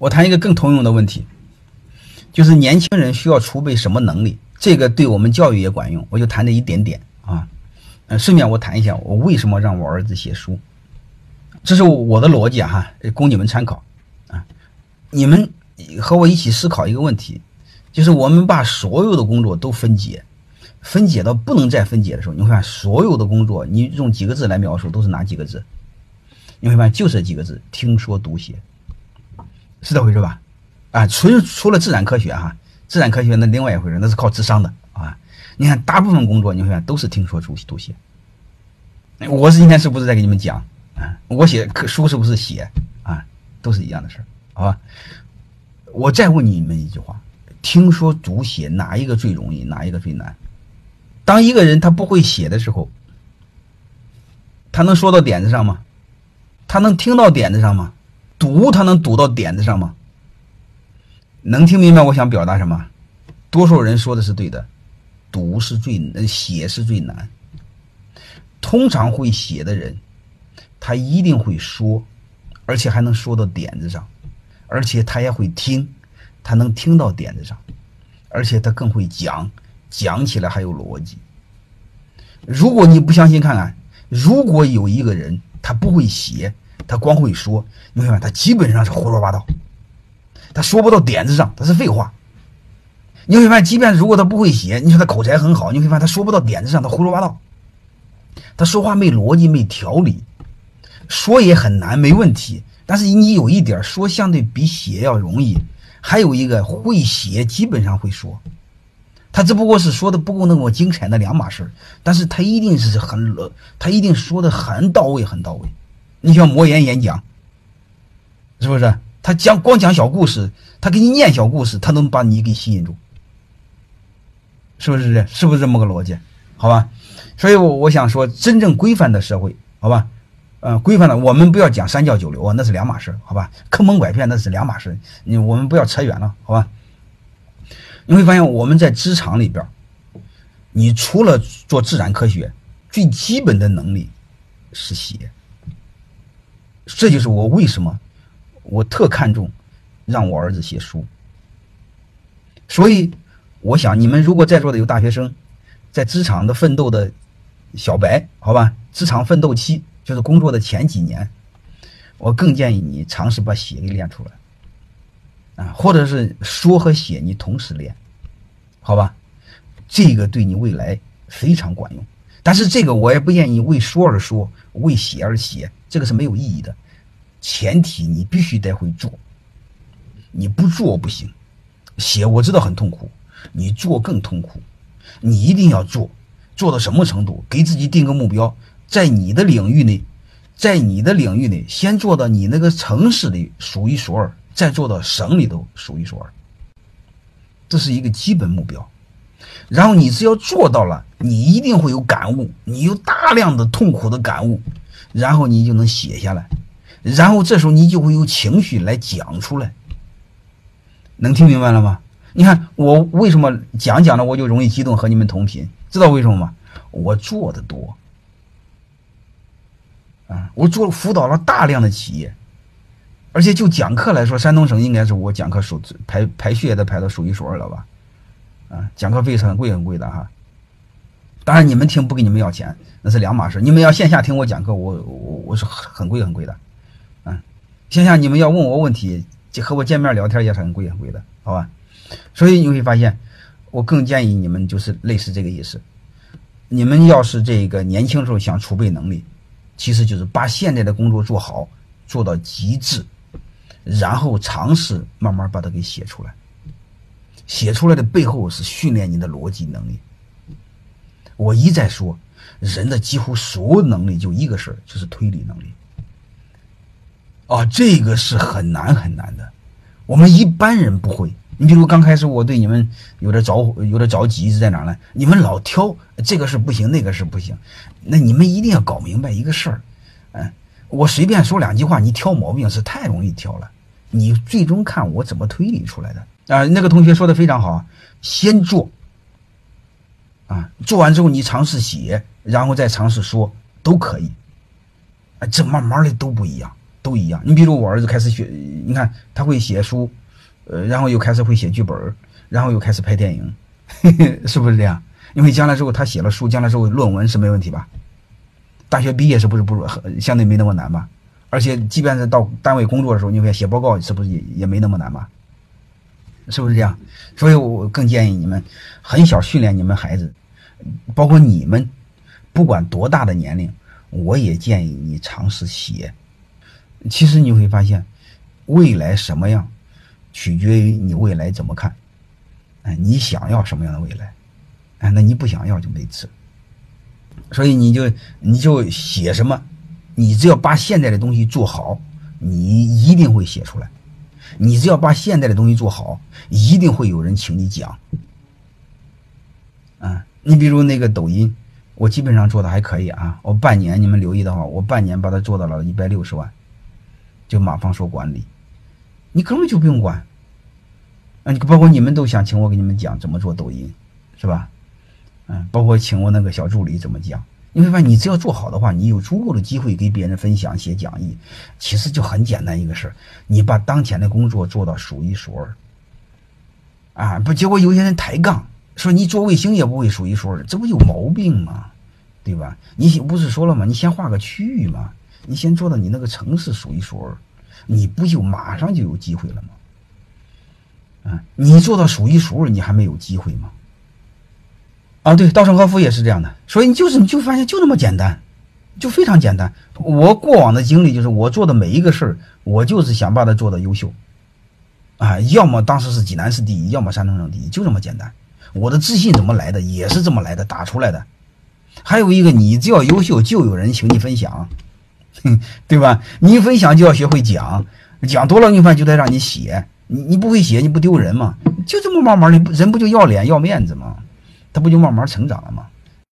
我谈一个更通用的问题，就是年轻人需要储备什么能力？这个对我们教育也管用。我就谈这一点点啊，呃，顺便我谈一下我为什么让我儿子写书，这是我的逻辑哈，供你们参考啊。你们和我一起思考一个问题，就是我们把所有的工作都分解，分解到不能再分解的时候，你会发现所有的工作，你用几个字来描述都是哪几个字？你会发现就这几个字：听说读写。是这回事吧？啊，除除了自然科学哈，自然科学那另外一回事，那是靠智商的啊。你看，大部分工作你会发现都是听说读读写。我是今天是不是在给你们讲啊？我写书是不是写啊？都是一样的事儿，好吧？我再问你们一句话：听说读写哪一个最容易，哪一个最难？当一个人他不会写的时候，他能说到点子上吗？他能听到点子上吗？读他能读到点子上吗？能听明白我想表达什么？多数人说的是对的，读是最写是最难。通常会写的人，他一定会说，而且还能说到点子上，而且他也会听，他能听到点子上，而且他更会讲，讲起来还有逻辑。如果你不相信，看看，如果有一个人他不会写。他光会说，你会发现他基本上是胡说八道，他说不到点子上，他是废话。你会发现，即便如果他不会写，你说他口才很好，你会发现他说不到点子上，他胡说八道，他说话没逻辑、没条理，说也很难，没问题。但是你有一点说相对比写要容易，还有一个会写，基本上会说，他只不过是说的不够那么精彩，那两码事但是他一定是很，他一定说的很到位，很到位。你像魔岩演讲，是不是？他讲光讲小故事，他给你念小故事，他能把你给吸引住，是不是？是不是这么个逻辑？好吧。所以，我我想说，真正规范的社会，好吧，嗯，规范的，我们不要讲三教九流啊，那是两码事，好吧？坑蒙拐骗那是两码事，你我们不要扯远了，好吧？你会发现，我们在职场里边，你除了做自然科学，最基本的能力是写。这就是我为什么我特看重让我儿子写书。所以，我想你们如果在座的有大学生，在职场的奋斗的小白，好吧，职场奋斗期就是工作的前几年，我更建议你尝试把写给练出来，啊，或者是说和写你同时练，好吧，这个对你未来非常管用。但是这个我也不愿意为说而说，为写而写，这个是没有意义的。前提你必须得会做，你不做不行。写我知道很痛苦，你做更痛苦。你一定要做，做到什么程度？给自己定个目标，在你的领域内，在你的领域内，先做到你那个城市里数一数二，再做到省里头数一数二。这是一个基本目标。然后你只要做到了，你一定会有感悟，你有大量的痛苦的感悟，然后你就能写下来，然后这时候你就会有情绪来讲出来，能听明白了吗？你看我为什么讲讲了我就容易激动和你们同频，知道为什么吗？我做的多，啊，我做辅导了大量的企业，而且就讲课来说，山东省应该是我讲课数排排序的排到数一数二了吧。啊，讲课费是很贵很贵的哈，当然你们听不给你们要钱，那是两码事。你们要线下听我讲课，我我我是很贵很贵的，啊，线下你们要问我问题，就和我见面聊天也是很贵很贵的，好吧？所以你会发现，我更建议你们就是类似这个意思。你们要是这个年轻时候想储备能力，其实就是把现在的工作做好，做到极致，然后尝试慢慢把它给写出来。写出来的背后是训练你的逻辑能力。我一再说，人的几乎所有能力就一个事儿，就是推理能力。啊，这个是很难很难的，我们一般人不会。你比如刚开始我对你们有点着有点着急是在哪呢？你们老挑这个是不行，那个是不行。那你们一定要搞明白一个事儿，嗯，我随便说两句话，你挑毛病是太容易挑了。你最终看我怎么推理出来的。啊，那个同学说的非常好，先做，啊，做完之后你尝试写，然后再尝试说，都可以，啊，这慢慢的都不一样，都一样。你比如我儿子开始学，你看他会写书，呃，然后又开始会写剧本，然后又开始拍电影，是不是这样？因为将来之后他写了书，将来之后论文是没问题吧？大学毕业是不是不相对没那么难吧？而且即便是到单位工作的时候，你看写报告是不是也也没那么难吧？是不是这样？所以我更建议你们很小训练你们孩子，包括你们不管多大的年龄，我也建议你尝试写。其实你会发现，未来什么样，取决于你未来怎么看。哎，你想要什么样的未来？哎，那你不想要就没治。所以你就你就写什么，你只要把现在的东西做好，你一定会写出来。你只要把现在的东西做好，一定会有人请你讲。啊，你比如那个抖音，我基本上做的还可以啊。我半年，你们留意的话，我半年把它做到了一百六十万，就马方说管理，你根本就不用管。啊，你包括你们都想请我给你们讲怎么做抖音，是吧？嗯，包括请我那个小助理怎么讲，你会发现，你只要做好的话，你有足够的机会给别人分享、写讲义，其实就很简单一个事儿，你把当前的工作做到数一数二。啊，不，结果有些人抬杠，说你做卫星也不会数一数二，这不有毛病吗？对吧？你不是说了吗？你先画个区域嘛，你先做到你那个城市数一数二，你不就马上就有机会了吗？啊，你做到数一数二，你还没有机会吗？啊，对，稻盛和夫也是这样的，所以你就是你就发现就那么简单，就非常简单。我过往的经历就是我做的每一个事儿，我就是想把它做的优秀，啊，要么当时是济南市第一，要么山东省第一，就这么简单。我的自信怎么来的，也是这么来的，打出来的。还有一个，你只要优秀，就有人请你分享，对吧？你分享就要学会讲，讲多了，你发现就得让你写，你你不会写，你不丢人吗？就这么慢慢的，人不就要脸要面子吗？他不就慢慢成长了吗？